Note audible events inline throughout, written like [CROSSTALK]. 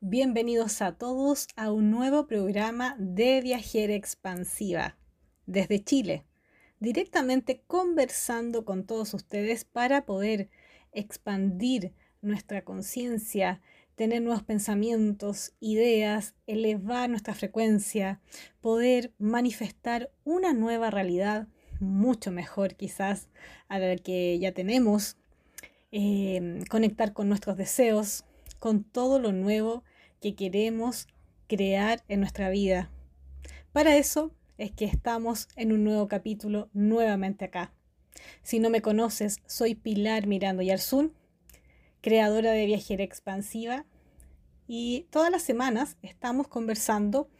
Bienvenidos a todos a un nuevo programa de Viajera Expansiva desde Chile, directamente conversando con todos ustedes para poder expandir nuestra conciencia, tener nuevos pensamientos, ideas, elevar nuestra frecuencia, poder manifestar una nueva realidad mucho mejor quizás a la que ya tenemos, eh, conectar con nuestros deseos, con todo lo nuevo que queremos crear en nuestra vida. Para eso es que estamos en un nuevo capítulo nuevamente acá. Si no me conoces, soy Pilar Mirando Yarzún, creadora de Viajera Expansiva, y todas las semanas estamos conversando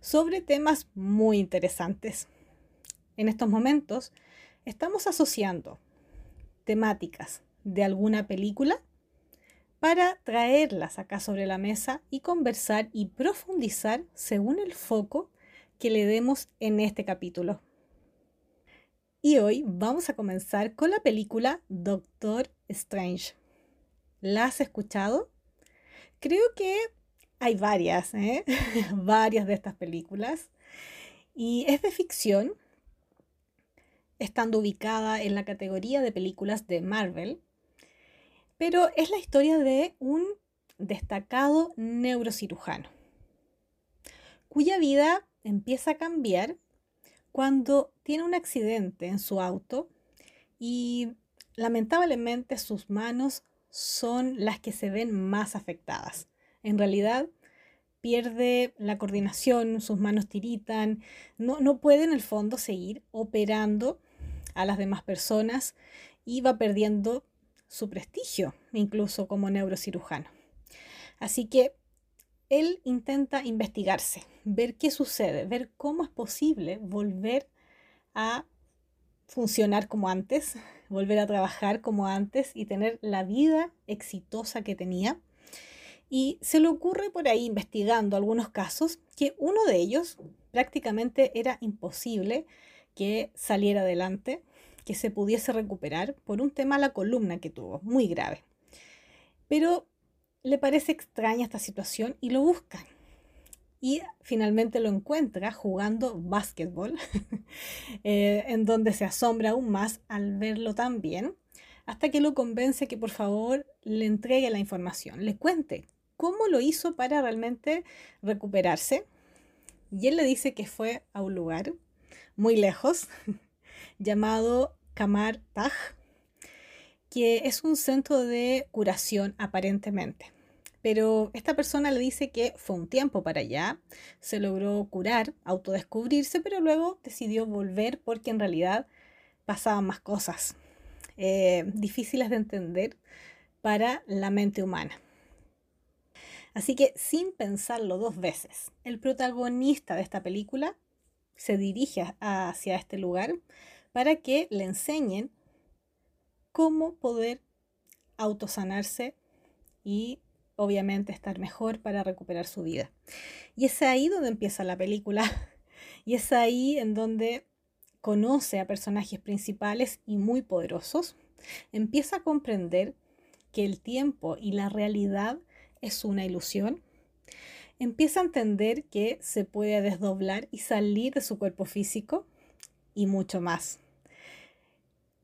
sobre temas muy interesantes. En estos momentos estamos asociando temáticas de alguna película para traerlas acá sobre la mesa y conversar y profundizar según el foco que le demos en este capítulo. Y hoy vamos a comenzar con la película Doctor Strange. ¿La has escuchado? Creo que hay varias, ¿eh? [LAUGHS] varias de estas películas. Y es de ficción, estando ubicada en la categoría de películas de Marvel, pero es la historia de un destacado neurocirujano, cuya vida empieza a cambiar cuando tiene un accidente en su auto y lamentablemente sus manos son las que se ven más afectadas. En realidad pierde la coordinación, sus manos tiritan, no, no puede en el fondo seguir operando a las demás personas y va perdiendo su prestigio, incluso como neurocirujano. Así que él intenta investigarse, ver qué sucede, ver cómo es posible volver a funcionar como antes, [LAUGHS] volver a trabajar como antes y tener la vida exitosa que tenía. Y se le ocurre por ahí investigando algunos casos que uno de ellos prácticamente era imposible que saliera adelante que se pudiese recuperar por un tema a la columna que tuvo, muy grave. Pero le parece extraña esta situación y lo busca. Y finalmente lo encuentra jugando básquetbol, [LAUGHS] eh, en donde se asombra aún más al verlo tan bien, hasta que lo convence que por favor le entregue la información, le cuente cómo lo hizo para realmente recuperarse. Y él le dice que fue a un lugar muy lejos, [LAUGHS] llamado Kamar Taj, que es un centro de curación aparentemente. Pero esta persona le dice que fue un tiempo para allá, se logró curar, autodescubrirse, pero luego decidió volver porque en realidad pasaban más cosas eh, difíciles de entender para la mente humana. Así que sin pensarlo dos veces, el protagonista de esta película se dirige hacia este lugar para que le enseñen cómo poder autosanarse y obviamente estar mejor para recuperar su vida. Y es ahí donde empieza la película [LAUGHS] y es ahí en donde conoce a personajes principales y muy poderosos, empieza a comprender que el tiempo y la realidad es una ilusión, empieza a entender que se puede desdoblar y salir de su cuerpo físico y mucho más.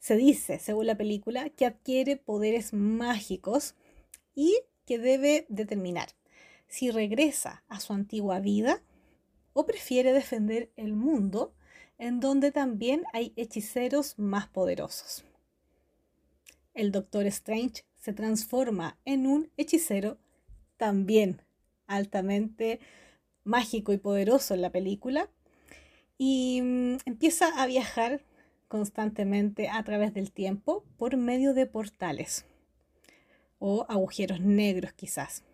Se dice, según la película, que adquiere poderes mágicos y que debe determinar si regresa a su antigua vida o prefiere defender el mundo en donde también hay hechiceros más poderosos. El Doctor Strange se transforma en un hechicero también altamente mágico y poderoso en la película y mm, empieza a viajar constantemente a través del tiempo por medio de portales o agujeros negros quizás.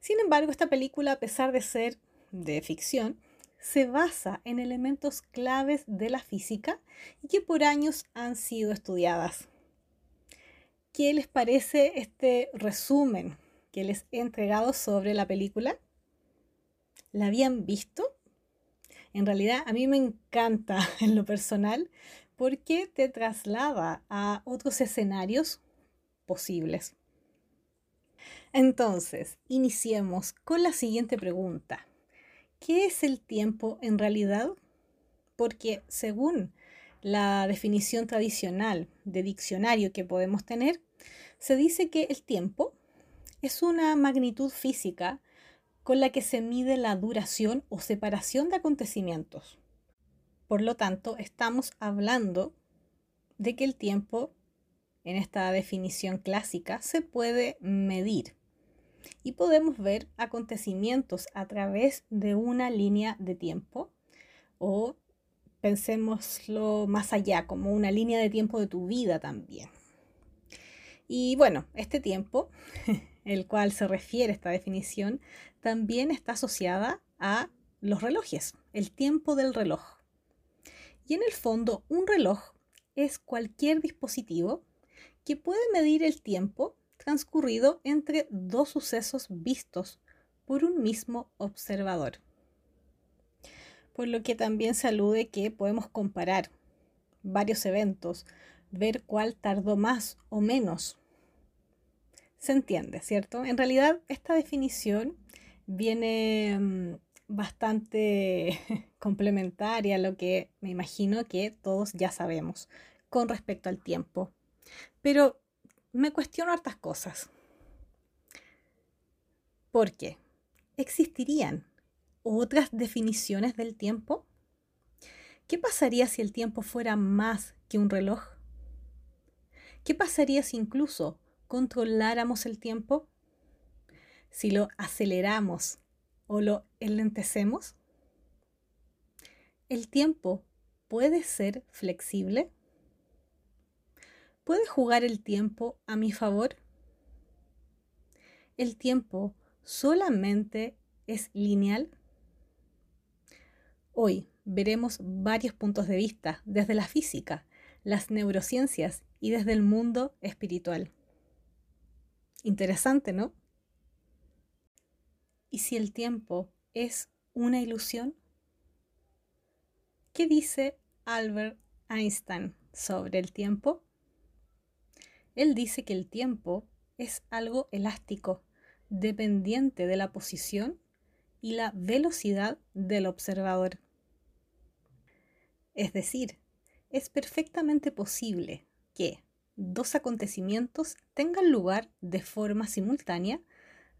Sin embargo, esta película, a pesar de ser de ficción, se basa en elementos claves de la física y que por años han sido estudiadas. ¿Qué les parece este resumen que les he entregado sobre la película? ¿La habían visto? En realidad a mí me encanta [LAUGHS] en lo personal porque te traslada a otros escenarios posibles. Entonces, iniciemos con la siguiente pregunta. ¿Qué es el tiempo en realidad? Porque según la definición tradicional de diccionario que podemos tener, se dice que el tiempo es una magnitud física con la que se mide la duración o separación de acontecimientos. Por lo tanto, estamos hablando de que el tiempo, en esta definición clásica, se puede medir y podemos ver acontecimientos a través de una línea de tiempo o pensémoslo más allá, como una línea de tiempo de tu vida también. Y bueno, este tiempo, [LAUGHS] el cual se refiere esta definición, también está asociada a los relojes, el tiempo del reloj. Y en el fondo, un reloj es cualquier dispositivo que puede medir el tiempo transcurrido entre dos sucesos vistos por un mismo observador. Por lo que también se alude que podemos comparar varios eventos, ver cuál tardó más o menos. Se entiende, ¿cierto? En realidad esta definición viene mm, bastante [LAUGHS] complementaria a lo que me imagino que todos ya sabemos con respecto al tiempo. Pero me cuestiono hartas cosas. ¿Por qué? ¿Existirían otras definiciones del tiempo? ¿Qué pasaría si el tiempo fuera más que un reloj? ¿Qué pasaría si incluso controláramos el tiempo? Si lo aceleramos o lo enlentecemos? ¿El tiempo puede ser flexible? ¿Puede jugar el tiempo a mi favor? ¿El tiempo solamente es lineal? Hoy veremos varios puntos de vista desde la física, las neurociencias y desde el mundo espiritual. Interesante, ¿no? ¿Y si el tiempo es una ilusión? ¿Qué dice Albert Einstein sobre el tiempo? Él dice que el tiempo es algo elástico, dependiente de la posición y la velocidad del observador. Es decir, es perfectamente posible que dos acontecimientos tengan lugar de forma simultánea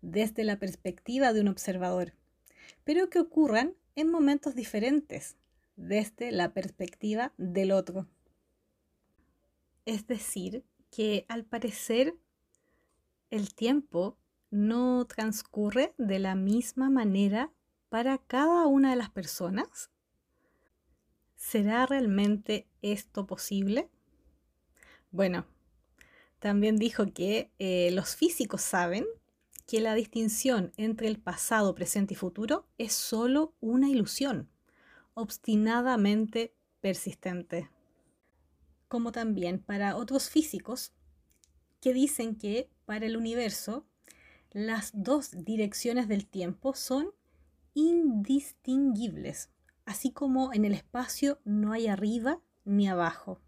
desde la perspectiva de un observador, pero que ocurran en momentos diferentes desde la perspectiva del otro. Es decir, que al parecer el tiempo no transcurre de la misma manera para cada una de las personas? ¿Será realmente esto posible? Bueno, también dijo que eh, los físicos saben que la distinción entre el pasado, presente y futuro es solo una ilusión, obstinadamente persistente como también para otros físicos que dicen que para el universo las dos direcciones del tiempo son indistinguibles, así como en el espacio no hay arriba ni abajo.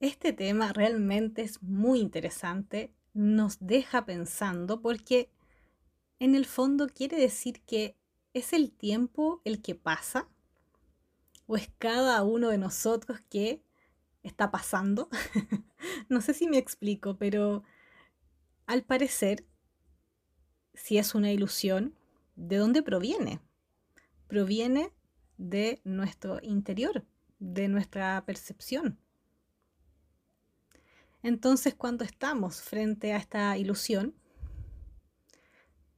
Este tema realmente es muy interesante, nos deja pensando porque en el fondo quiere decir que es el tiempo el que pasa o es cada uno de nosotros que está pasando. [LAUGHS] no sé si me explico, pero al parecer, si es una ilusión, ¿de dónde proviene? Proviene de nuestro interior, de nuestra percepción. Entonces, cuando estamos frente a esta ilusión,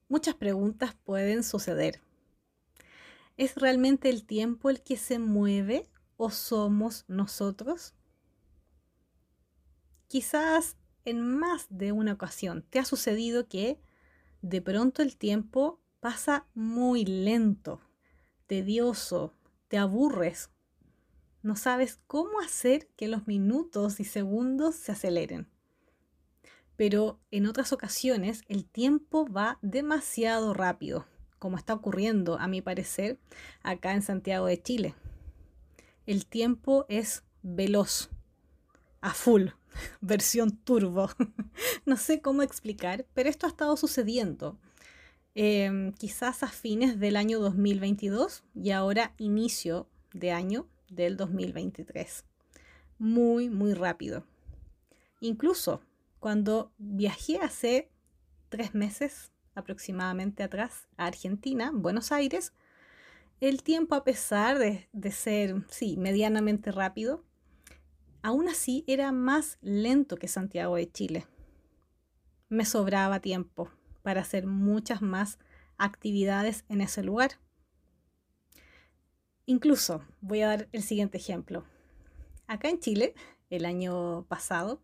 muchas preguntas pueden suceder. ¿Es realmente el tiempo el que se mueve o somos nosotros? Quizás en más de una ocasión te ha sucedido que de pronto el tiempo pasa muy lento, tedioso, te aburres. No sabes cómo hacer que los minutos y segundos se aceleren. Pero en otras ocasiones el tiempo va demasiado rápido, como está ocurriendo, a mi parecer, acá en Santiago de Chile. El tiempo es veloz a full, [LAUGHS] versión turbo. [LAUGHS] no sé cómo explicar, pero esto ha estado sucediendo. Em, quizás a fines del año 2022 y ahora inicio de año del 2023. Muy, muy rápido. Incluso cuando viajé hace tres meses aproximadamente atrás a Argentina, Buenos Aires, el tiempo a pesar de, ser, sí, medianamente rápido, aún así era más lento que Santiago de Chile. Me sobraba tiempo para hacer muchas más actividades en ese lugar. Incluso, voy a dar el siguiente ejemplo. Acá en Chile, el año pasado,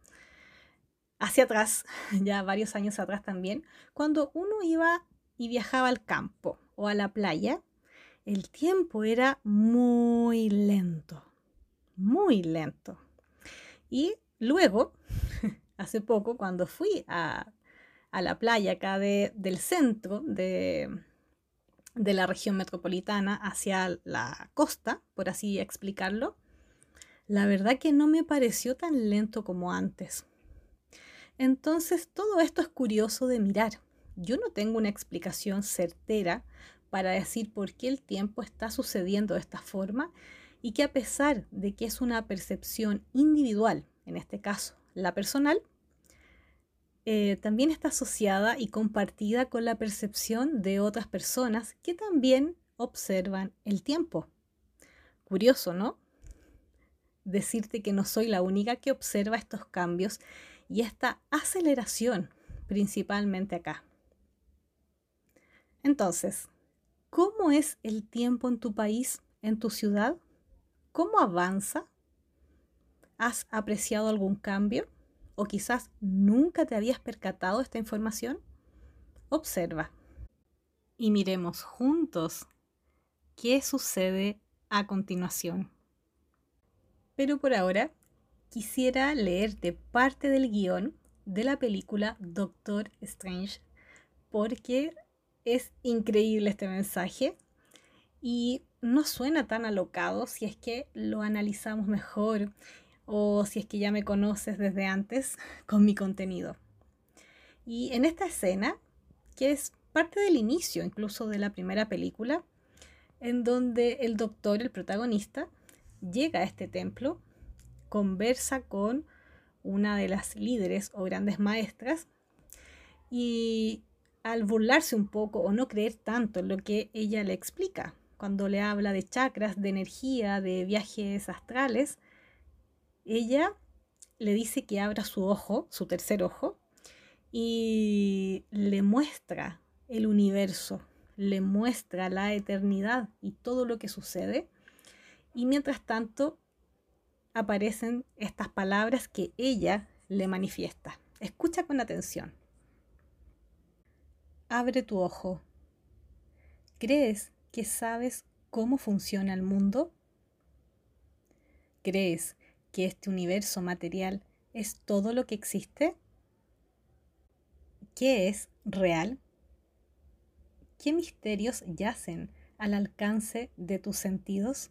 hacia atrás, [LAUGHS] ya varios años atrás también, cuando uno iba y viajaba al campo o a la playa, el tiempo era muy lento, muy lento. Y luego, [LAUGHS] hace poco, cuando fui a, la playa acá del centro de, de la región metropolitana hacia la costa, por así explicarlo, la verdad que no me pareció tan lento como antes. Entonces, todo esto es curioso de mirar. Yo no tengo una explicación certera para decir por qué el tiempo está sucediendo de esta forma y que a pesar de que es una percepción individual, en este caso la personal, eh, también está asociada y compartida con la percepción de otras personas que también observan el tiempo. Curioso, ¿no? Decirte que no soy la única que observa estos cambios y esta aceleración, principalmente acá. Entonces, ¿cómo es el tiempo en tu país, en tu ciudad? ¿Cómo avanza? ¿Has apreciado algún cambio? ¿O quizás nunca te habías percatado de esta información? Observa y miremos juntos qué sucede a continuación. Pero por ahora quisiera leerte parte del guion de la película Doctor Strange porque es increíble este mensaje y no suena tan alocado si es que lo analizamos mejor o si es que ya me conoces desde antes [LAUGHS] con mi contenido. Y en esta escena, que es parte del inicio incluso de la primera película, en donde el doctor, el protagonista, llega a este templo, conversa con una de las líderes o grandes maestras y al burlarse un poco o no creer tanto lo que ella le explica, cuando le habla de chakras, de energía, de viajes astrales, ella le dice que abra su ojo, su tercer ojo, y le muestra el universo, le muestra la eternidad y todo lo que sucede. Y mientras tanto aparecen estas palabras que ella le manifiesta. Escucha con atención. Abre tu ojo. ¿Crees que sabes cómo funciona el mundo? ¿Crees que este universo material es todo lo que existe? ¿Qué es real? ¿Qué misterios yacen al alcance de tus sentidos?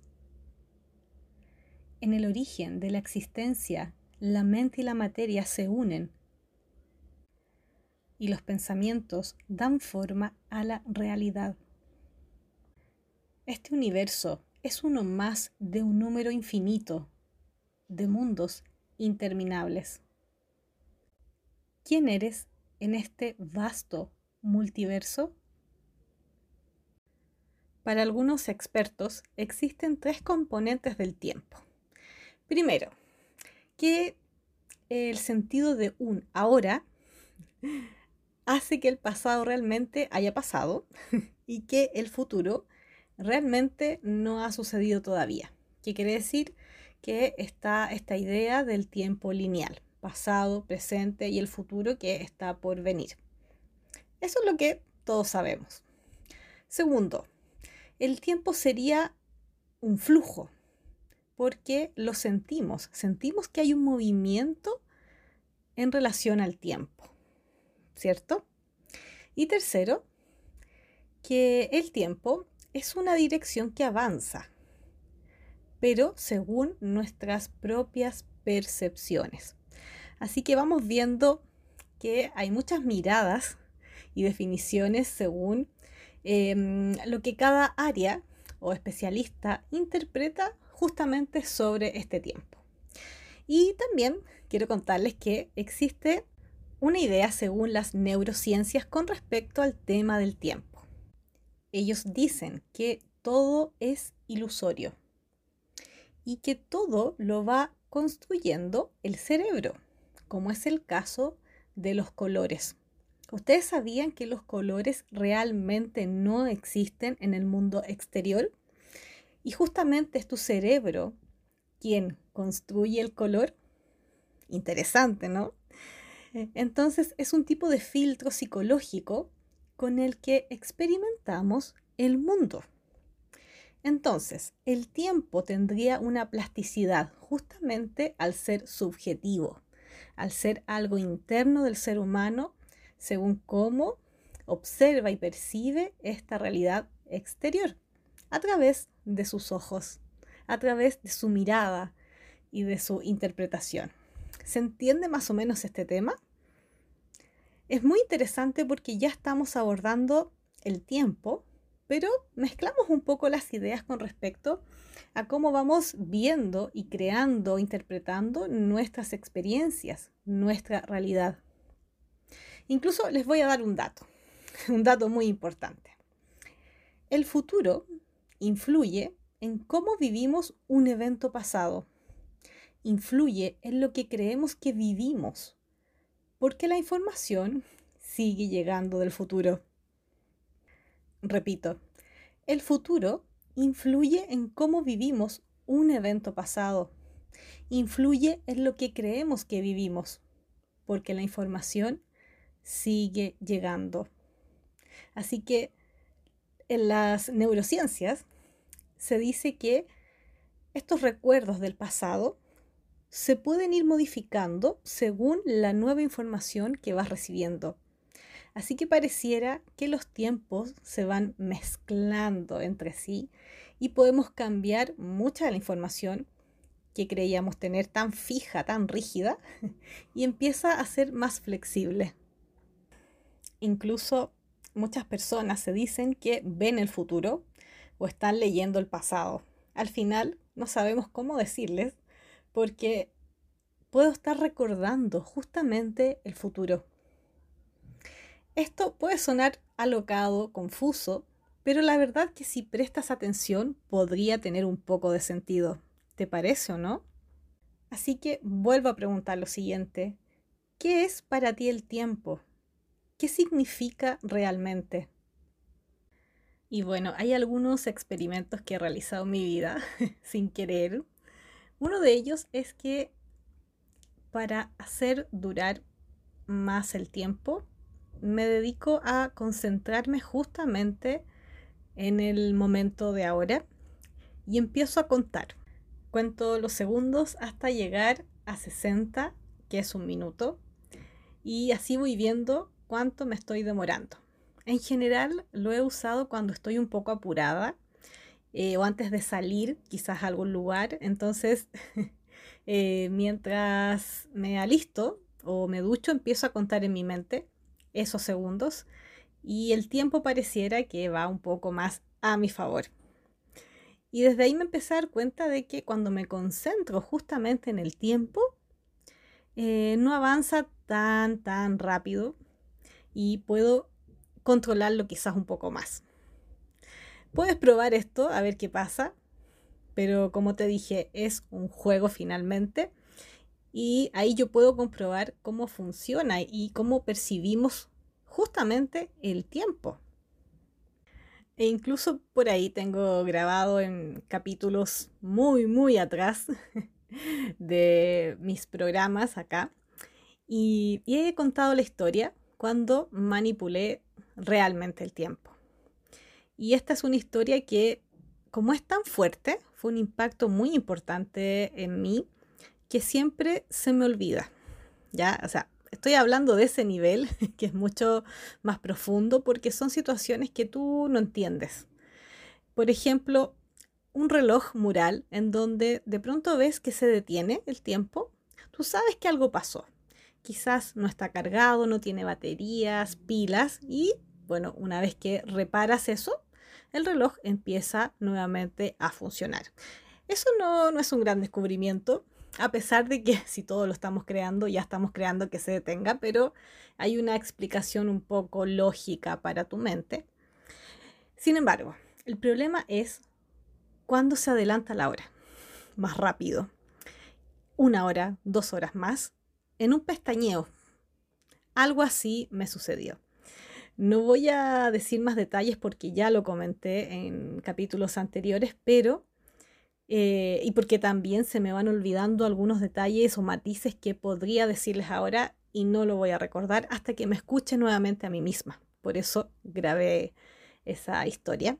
En el origen de la existencia, la mente y la materia se unen y los pensamientos dan forma a la realidad. Este universo es uno más de un número infinito de mundos interminables. ¿Quién eres en este vasto multiverso? Para algunos expertos existen tres componentes del tiempo. Primero, que el sentido de un ahora [LAUGHS] hace que el pasado realmente haya pasado [LAUGHS] y que el futuro realmente no ha sucedido todavía. ¿Qué quiere decir? Que está esta idea del tiempo lineal, pasado, presente y el futuro que está por venir. Eso es lo que todos sabemos. Segundo, el tiempo sería un flujo, porque lo sentimos, sentimos que hay un movimiento en relación al tiempo, ¿cierto? Y tercero, que el tiempo es una dirección que avanza, pero según nuestras propias percepciones. Así que vamos viendo que hay muchas miradas y definiciones según em, lo que cada área o especialista interpreta justamente sobre este tiempo. Y también quiero contarles que existe una idea según las neurociencias con respecto al tema del tiempo. Ellos dicen que todo es ilusorio y que todo lo va construyendo el cerebro, como es el caso de los colores. ¿Ustedes sabían que los colores realmente no existen en el mundo exterior? Y justamente es tu cerebro quien construye el color. Interesante, ¿no? Entonces es un tipo de filtro psicológico con el que experimentamos el mundo. Entonces, el tiempo tendría una plasticidad justamente al ser subjetivo, al ser algo interno del ser humano según cómo observa y percibe esta realidad exterior a través de sus ojos, a través de su mirada y de su interpretación. ¿Se entiende más o menos este tema? Es muy interesante porque ya estamos abordando el tiempo, pero mezclamos un poco las ideas con respecto a cómo vamos viendo y creando, interpretando nuestras experiencias, nuestra realidad. Incluso les voy a dar un dato, [LAUGHS] un dato muy importante. El futuro influye en cómo vivimos un evento pasado. Influye en lo que creemos que vivimos, porque la información sigue llegando del futuro. Repito, el futuro influye en cómo vivimos un evento pasado. Influye en lo que creemos que vivimos, porque la información sigue llegando. Así que en las neurociencias se dice que estos recuerdos del pasado se pueden ir modificando según la nueva información que vas recibiendo. Así que pareciera que los tiempos se van mezclando entre sí y podemos cambiar mucha de la información que creíamos tener tan fija, tan rígida, [LAUGHS] y empieza a ser más flexible. Incluso muchas personas se dicen que ven el futuro o están leyendo el pasado. Al final no sabemos cómo decirles porque puedo estar recordando justamente el futuro. Esto puede sonar alocado, confuso, pero la verdad que si prestas atención podría tener un poco de sentido. ¿Te parece o no? Así que vuelvo a preguntar lo siguiente. ¿Qué es para ti el tiempo? ¿Qué significa realmente? Y bueno, hay algunos experimentos que he realizado en mi vida [LAUGHS] sin querer. Uno de ellos es que para hacer durar más el tiempo, me dedico a concentrarme justamente en el momento de ahora y empiezo a contar. Cuento los segundos hasta llegar a 60, que es un minuto, y así voy viendo cuánto me estoy demorando. En general lo he usado cuando estoy un poco apurada eh, o antes de salir quizás a algún lugar. Entonces, [LAUGHS] eh, mientras me alisto o me ducho, empiezo a contar en mi mente esos segundos y el tiempo pareciera que va un poco más a mi favor. Y desde ahí me empecé a dar cuenta de que cuando me concentro justamente en el tiempo, eh, no avanza tan, tan rápido y puedo controlarlo quizás un poco más. Puedes probar esto a ver qué pasa, pero como te dije, es un juego finalmente y ahí yo puedo comprobar cómo funciona y cómo percibimos justamente el tiempo. E incluso por ahí tengo grabado en capítulos muy, muy atrás [LAUGHS] de mis programas acá. Y, he contado la historia cuando manipulé realmente el tiempo. Y esta es una historia que, como es tan fuerte, fue un impacto muy importante en mí que siempre se me olvida. Ya, o sea, estoy hablando de ese nivel [LAUGHS] que es mucho más profundo porque son situaciones que tú no entiendes. Por ejemplo, un reloj mural en donde de pronto ves que se detiene el tiempo tú sabes que algo pasó. Quizás no está cargado, no tiene baterías, pilas y bueno, una vez que reparas eso, el reloj empieza nuevamente a funcionar. Eso no, no es un gran descubrimiento, a pesar de que [LAUGHS] si todo lo estamos creando, ya estamos creando que se detenga, pero hay una explicación un poco lógica para tu mente. Sin embargo, el problema es cuando se adelanta la hora, más rápido, una hora, dos horas más, en un pestañeo. Algo así me sucedió. No voy a decir más detalles porque ya lo comenté en capítulos anteriores, pero eh, y porque también se me van olvidando algunos detalles o matices que podría decirles ahora y no lo voy a recordar hasta que me escuche nuevamente a mí misma. Por eso grabé esa historia.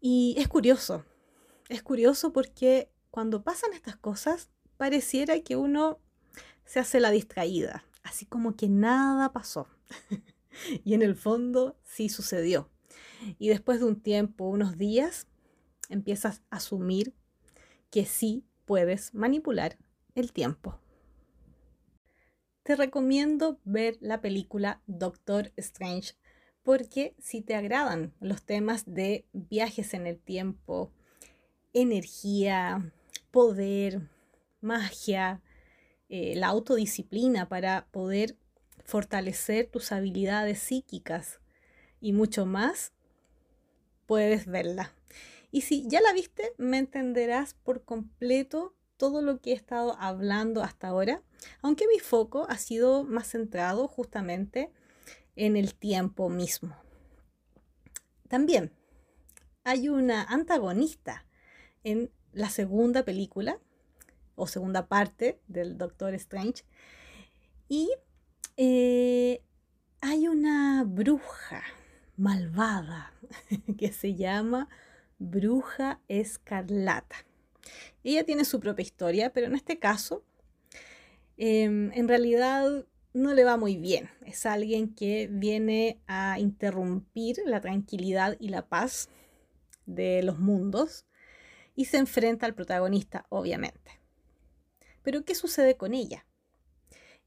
Y es curioso, es curioso porque cuando pasan estas cosas pareciera que uno se hace la distraída, así como que nada pasó. [LAUGHS] y en el fondo sí sucedió. Y después de un tiempo, unos días, empiezas a asumir que sí puedes manipular el tiempo. Te recomiendo ver la película Doctor Strange porque si te agradan los temas de viajes en el tiempo, energía, poder, magia, eh, la autodisciplina para poder fortalecer tus habilidades psíquicas y mucho más, puedes verla. Y si ya la viste, me entenderás por completo todo lo que he estado hablando hasta ahora, aunque mi foco ha sido más centrado justamente en el tiempo mismo. También hay una antagonista en la segunda película o segunda parte del Doctor Strange y eh, hay una bruja malvada [LAUGHS] que se llama Bruja Escarlata. Ella tiene su propia historia, pero en este caso, em, en realidad no le va muy bien. Es alguien que viene a interrumpir la tranquilidad y la paz de los mundos y se enfrenta al protagonista, obviamente. Pero ¿qué sucede con ella?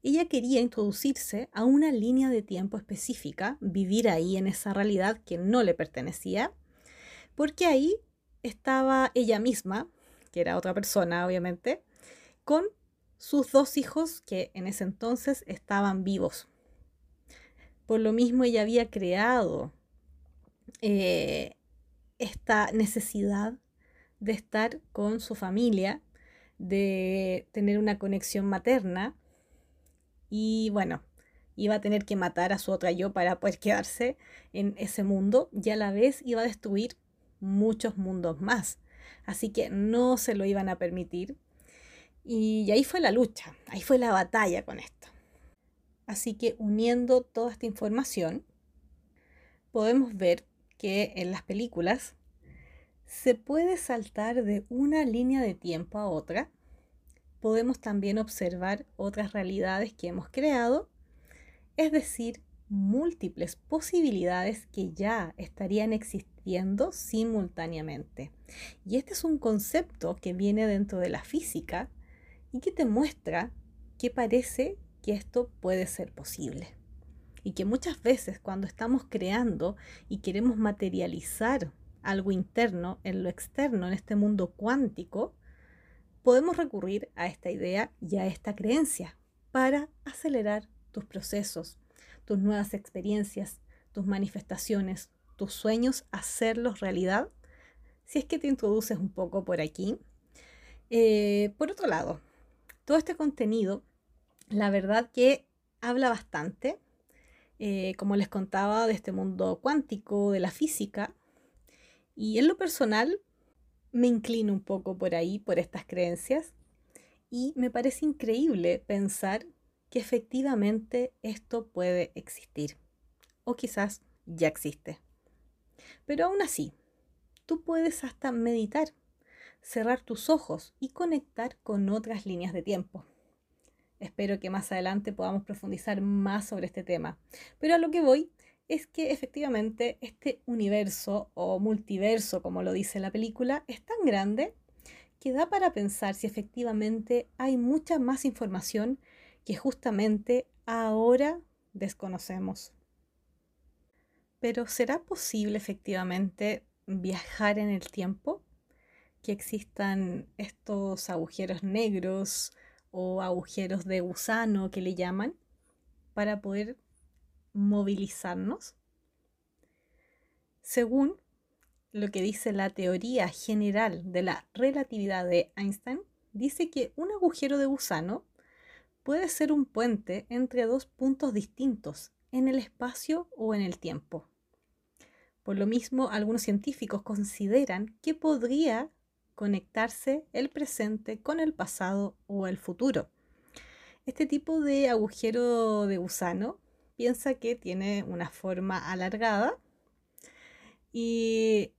Ella quería introducirse a una línea de tiempo específica, vivir ahí en esa realidad que no le pertenecía porque ahí estaba ella misma, que era otra persona obviamente, con sus dos hijos que en ese entonces estaban vivos. Por lo mismo ella había creado eh, esta necesidad de estar con su familia, de tener una conexión materna y bueno, iba a tener que matar a su otra yo para poder quedarse en ese mundo y a la vez iba a destruir muchos mundos más. Así que no se lo iban a permitir. Y ahí fue la lucha, ahí fue la batalla con esto. Así que uniendo toda esta información, podemos ver que en las películas se puede saltar de una línea de tiempo a otra. Podemos también observar otras realidades que hemos creado, es decir, múltiples posibilidades que ya estarían existiendo simultáneamente. Y este es un concepto que viene dentro de la física y que te muestra que parece que esto puede ser posible. Y que muchas veces cuando estamos creando y queremos materializar algo interno en lo externo, en este mundo cuántico, podemos recurrir a esta idea y a esta creencia para acelerar tus procesos, tus nuevas experiencias, tus manifestaciones, tus sueños, hacerlos realidad, si es que te introduces un poco por aquí. Eh, por otro lado, todo este contenido, la verdad que habla bastante, eh, como les contaba, de este mundo cuántico, de la física, y en lo personal me inclino un poco por ahí, por estas creencias, y me parece increíble pensar que efectivamente esto puede existir. O quizás ya existe. Pero aún así, tú puedes hasta meditar, cerrar tus ojos y conectar con otras líneas de tiempo. Espero que más adelante podamos profundizar más sobre este tema. Pero a lo que voy es que efectivamente este universo o multiverso, como lo dice la película, es tan grande que da para pensar si efectivamente hay mucha más información que justamente ahora desconocemos. Pero ¿será posible efectivamente viajar en el tiempo? Que existan estos agujeros negros o agujeros de gusano que le llaman para poder movilizarnos? Según lo que dice la teoría general de la relatividad de Einstein, dice que un agujero de gusano puede ser un puente entre dos puntos distintos en el espacio o en el tiempo. Por lo mismo, algunos científicos consideran que podría conectarse el presente con el pasado o el futuro. Este tipo de agujero de gusano piensa que tiene una forma alargada y,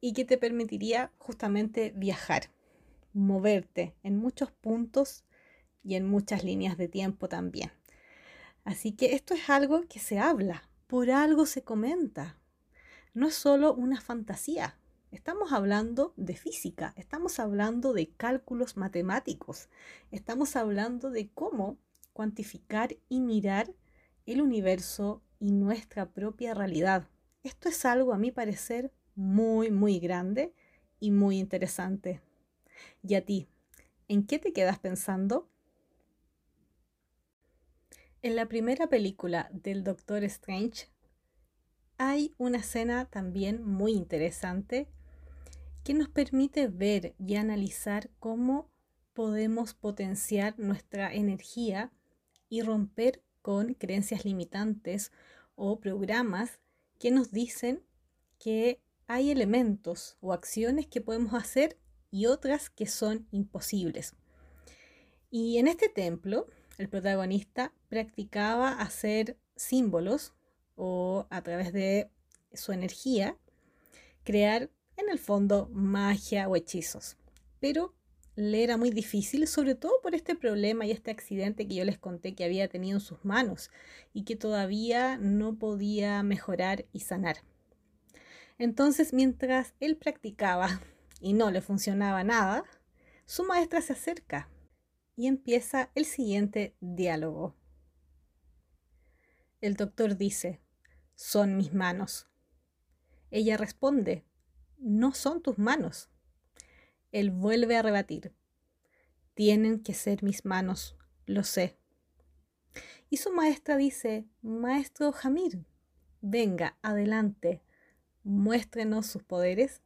y que te permitiría justamente viajar, moverte en muchos puntos y en muchas líneas de tiempo también. Así que esto es algo que se habla, por algo se comenta. No es solo una fantasía, Estamos hablando de física, estamos hablando de cálculos matemáticos, estamos hablando de cómo cuantificar y mirar el universo y nuestra propia realidad. Esto es algo, a mi parecer, muy, muy grande y muy interesante. ¿Y a ti? ¿En qué te quedas pensando? En la primera película del Doctor Strange hay una escena también muy interesante que nos permite ver y analizar cómo podemos potenciar nuestra energía y romper con creencias limitantes o programas que nos dicen que hay elementos o acciones que podemos hacer y otras que son imposibles. Y en este templo, el protagonista practicaba hacer símbolos o a través de su energía crear en el fondo magia o hechizos. Pero le era muy difícil, sobre todo por este problema y este accidente que yo les conté que había tenido en sus manos y que todavía no podía mejorar y sanar. Entonces, mientras él practicaba y no le funcionaba nada, su maestra se acerca y empieza el siguiente diálogo. El doctor dice, son mis manos. Ella responde, no son tus manos. Él vuelve a rebatir. Tienen que ser mis manos, lo sé. Y su maestra dice, Maestro Jamir, venga, adelante, muéstrenos sus poderes.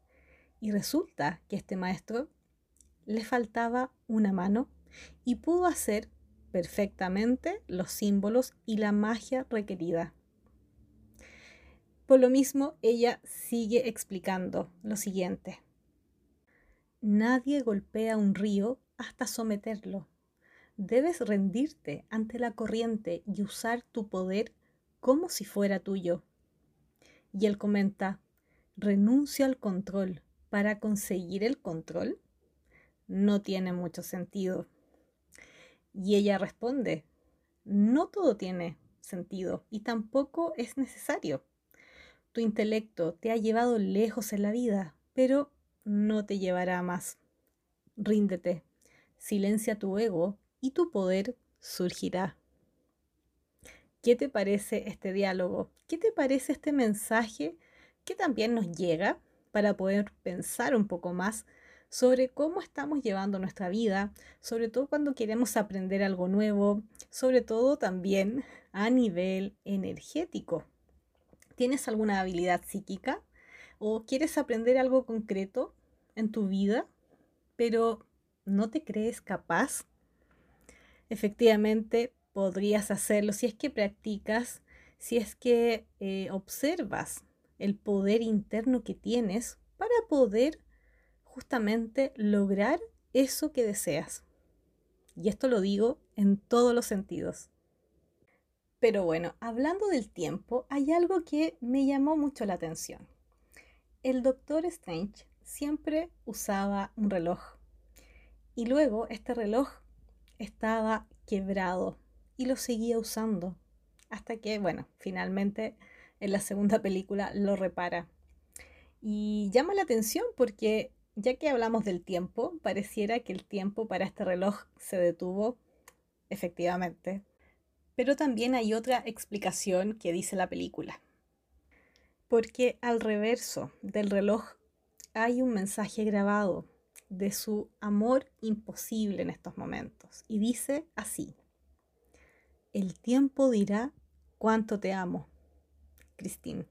Y resulta que este maestro le faltaba una mano y pudo hacer perfectamente los símbolos y la magia requerida. Por lo mismo, ella sigue explicando lo siguiente. Nadie golpea un río hasta someterlo. Debes rendirte ante la corriente y usar tu poder como si fuera tuyo. Y él comenta, renuncio al control para conseguir el control. No tiene mucho sentido. Y ella responde, no todo tiene sentido y tampoco es necesario. Tu intelecto te ha llevado lejos en la vida, pero no te llevará más. Ríndete, silencia tu ego y tu poder surgirá. ¿Qué te parece este diálogo? ¿Qué te parece este mensaje que también nos llega para poder pensar un poco más sobre cómo estamos llevando nuestra vida, sobre todo cuando queremos aprender algo nuevo, sobre todo también a nivel energético? ¿Tienes alguna habilidad psíquica? ¿O quieres aprender algo concreto en tu vida, pero no te crees capaz? Efectivamente, podrías hacerlo si es que practicas, si es que eh, observas el poder interno que tienes para poder justamente lograr eso que deseas. Y esto lo digo en todos los sentidos. Pero bueno, hablando del tiempo, hay algo que me llamó mucho la atención. El Doctor Strange siempre usaba un reloj y luego este reloj estaba quebrado y lo seguía usando hasta que, bueno, finalmente en la segunda película lo repara. Y llama la atención porque ya que hablamos del tiempo, pareciera que el tiempo para este reloj se detuvo, efectivamente. Pero también hay otra explicación que dice la película. Porque al reverso del reloj hay un mensaje grabado de su amor imposible en estos momentos. Y dice así, el tiempo dirá cuánto te amo, Christine.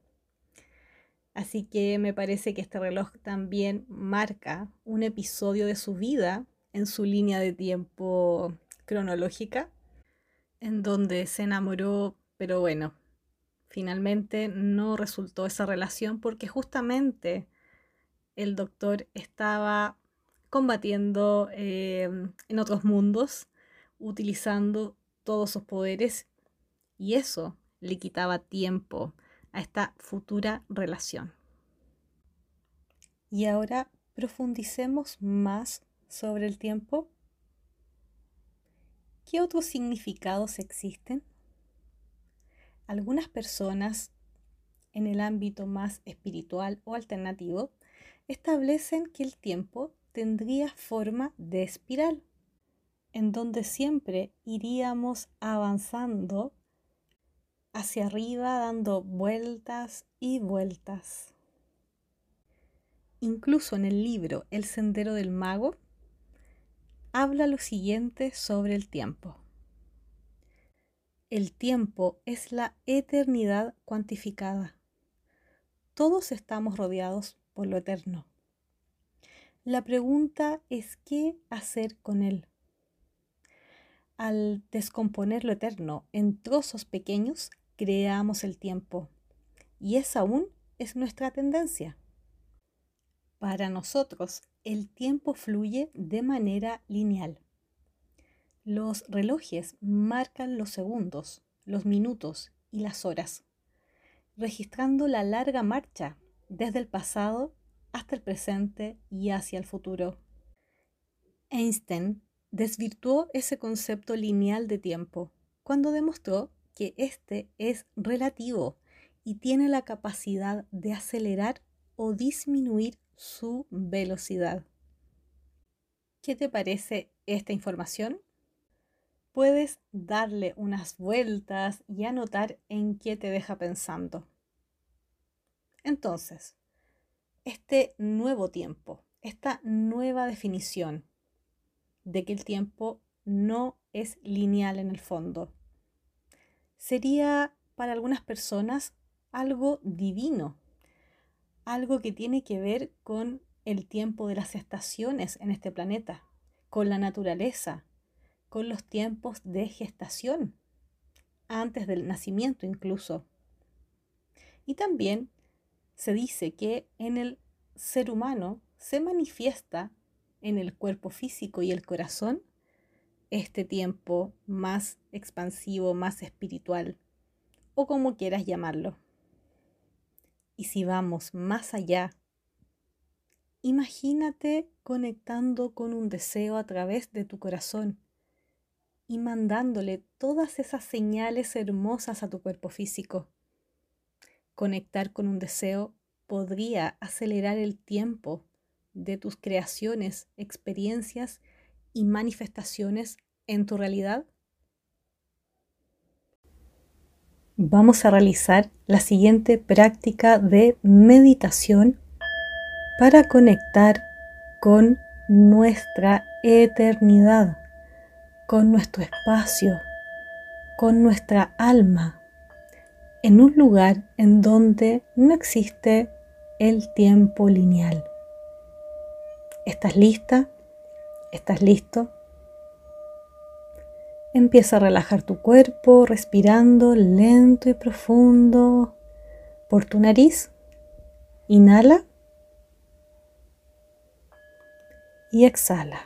Así que me parece que este reloj también marca un episodio de su vida en su línea de tiempo cronológica, en donde se enamoró, pero bueno, finalmente no resultó esa relación porque justamente el doctor estaba combatiendo eh, en otros mundos, utilizando todos sus poderes y eso le quitaba tiempo a esta futura relación. Y ahora profundicemos más sobre el tiempo. ¿Qué otros significados existen? Algunas personas en el ámbito más espiritual o alternativo establecen que el tiempo tendría forma de espiral, en donde siempre iríamos avanzando hacia arriba dando vueltas y vueltas. Incluso en el libro El Sendero del Mago habla lo siguiente sobre el tiempo. El tiempo es la eternidad cuantificada. Todos estamos rodeados por lo eterno. La pregunta es qué hacer con él. Al descomponer lo eterno en trozos pequeños, creamos el tiempo. Y esa aún es nuestra tendencia. Para nosotros, el tiempo fluye de manera lineal. Los relojes marcan los segundos, los minutos y las horas, registrando la larga marcha desde el pasado hasta el presente y hacia el futuro. Einstein desvirtuó ese concepto lineal de tiempo cuando demostró que este es relativo y tiene la capacidad de acelerar o disminuir su velocidad. ¿Qué te parece esta información? Puedes darle unas vueltas y anotar en qué te deja pensando. Entonces, este nuevo tiempo, esta nueva definición de que el tiempo no es lineal en el fondo, sería para algunas personas algo divino, algo que tiene que ver con el tiempo de las estaciones en este planeta, con la naturaleza, con los tiempos de gestación, antes del nacimiento incluso. Y también se dice que en el ser humano se manifiesta en el cuerpo físico y el corazón este tiempo más expansivo, más espiritual, o como quieras llamarlo. Y si vamos más allá, imagínate conectando con un deseo a través de tu corazón y mandándole todas esas señales hermosas a tu cuerpo físico. Conectar con un deseo podría acelerar el tiempo de tus creaciones, experiencias y manifestaciones en tu realidad? Vamos a realizar la siguiente práctica de meditación para conectar con nuestra eternidad, con nuestro espacio, con nuestra alma, en un lugar en donde no existe el tiempo lineal. ¿Estás lista? ¿Estás listo? Empieza a relajar tu cuerpo respirando lento y profundo por tu nariz. Inhala y exhala.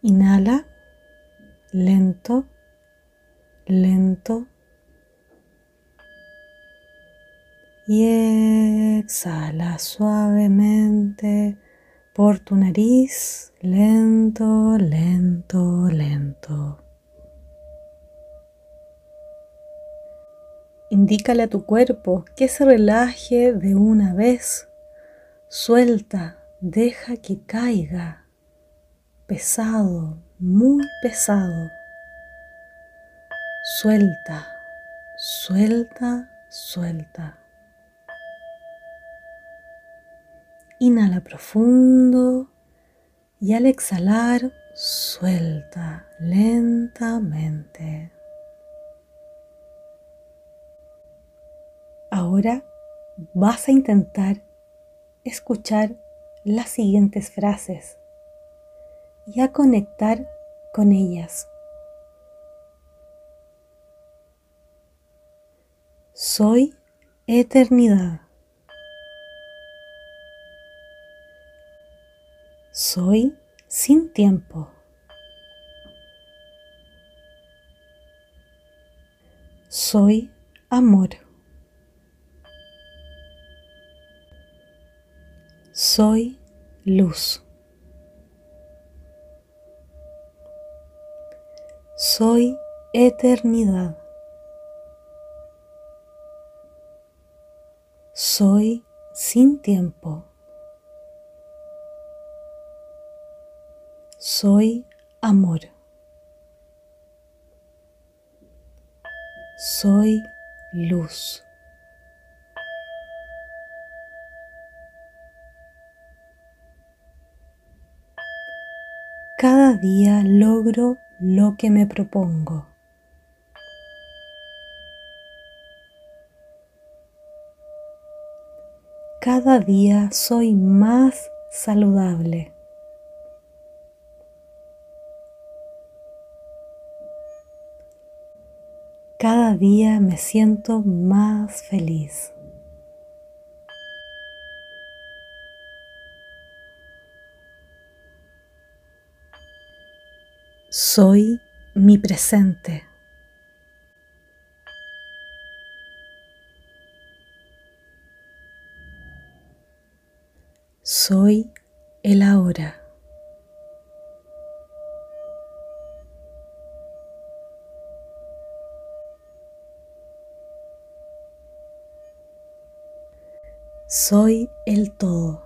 Inhala lento, lento. Y exhala suavemente por tu nariz, lento, lento, lento. Indícale a tu cuerpo que se relaje de una vez. Suelta, deja que caiga. Pesado, muy pesado. Suelta, suelta, suelta. Inhala profundo y al exhalar suelta lentamente. Ahora vas a intentar escuchar las siguientes frases y a conectar con ellas. Soy eternidad. Soy sin tiempo. Soy amor. Soy luz. Soy eternidad. Soy sin tiempo. Soy amor. Soy luz. Cada día logro lo que me propongo. Cada día soy más saludable. Cada día me siento más feliz. Soy mi presente. Soy el ahora. Soy el todo.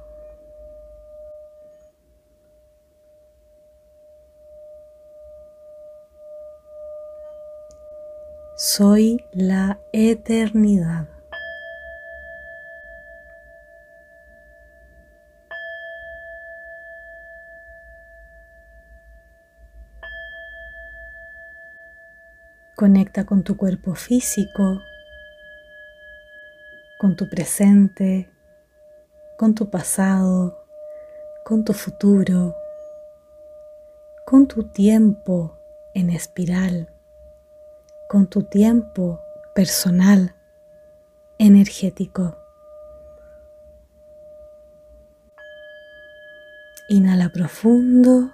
Soy la eternidad. Conecta con tu cuerpo físico, con tu presente, con tu pasado, con tu futuro, con tu tiempo en espiral con tu tiempo personal, energético. Inhala profundo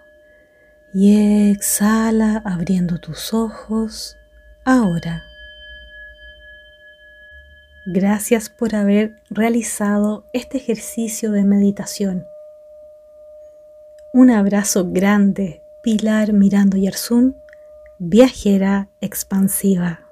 y exhala abriendo tus ojos ahora. Gracias por haber realizado este ejercicio de meditación. Un abrazo grande, Pilar Mirando Yersun viajera expansiva.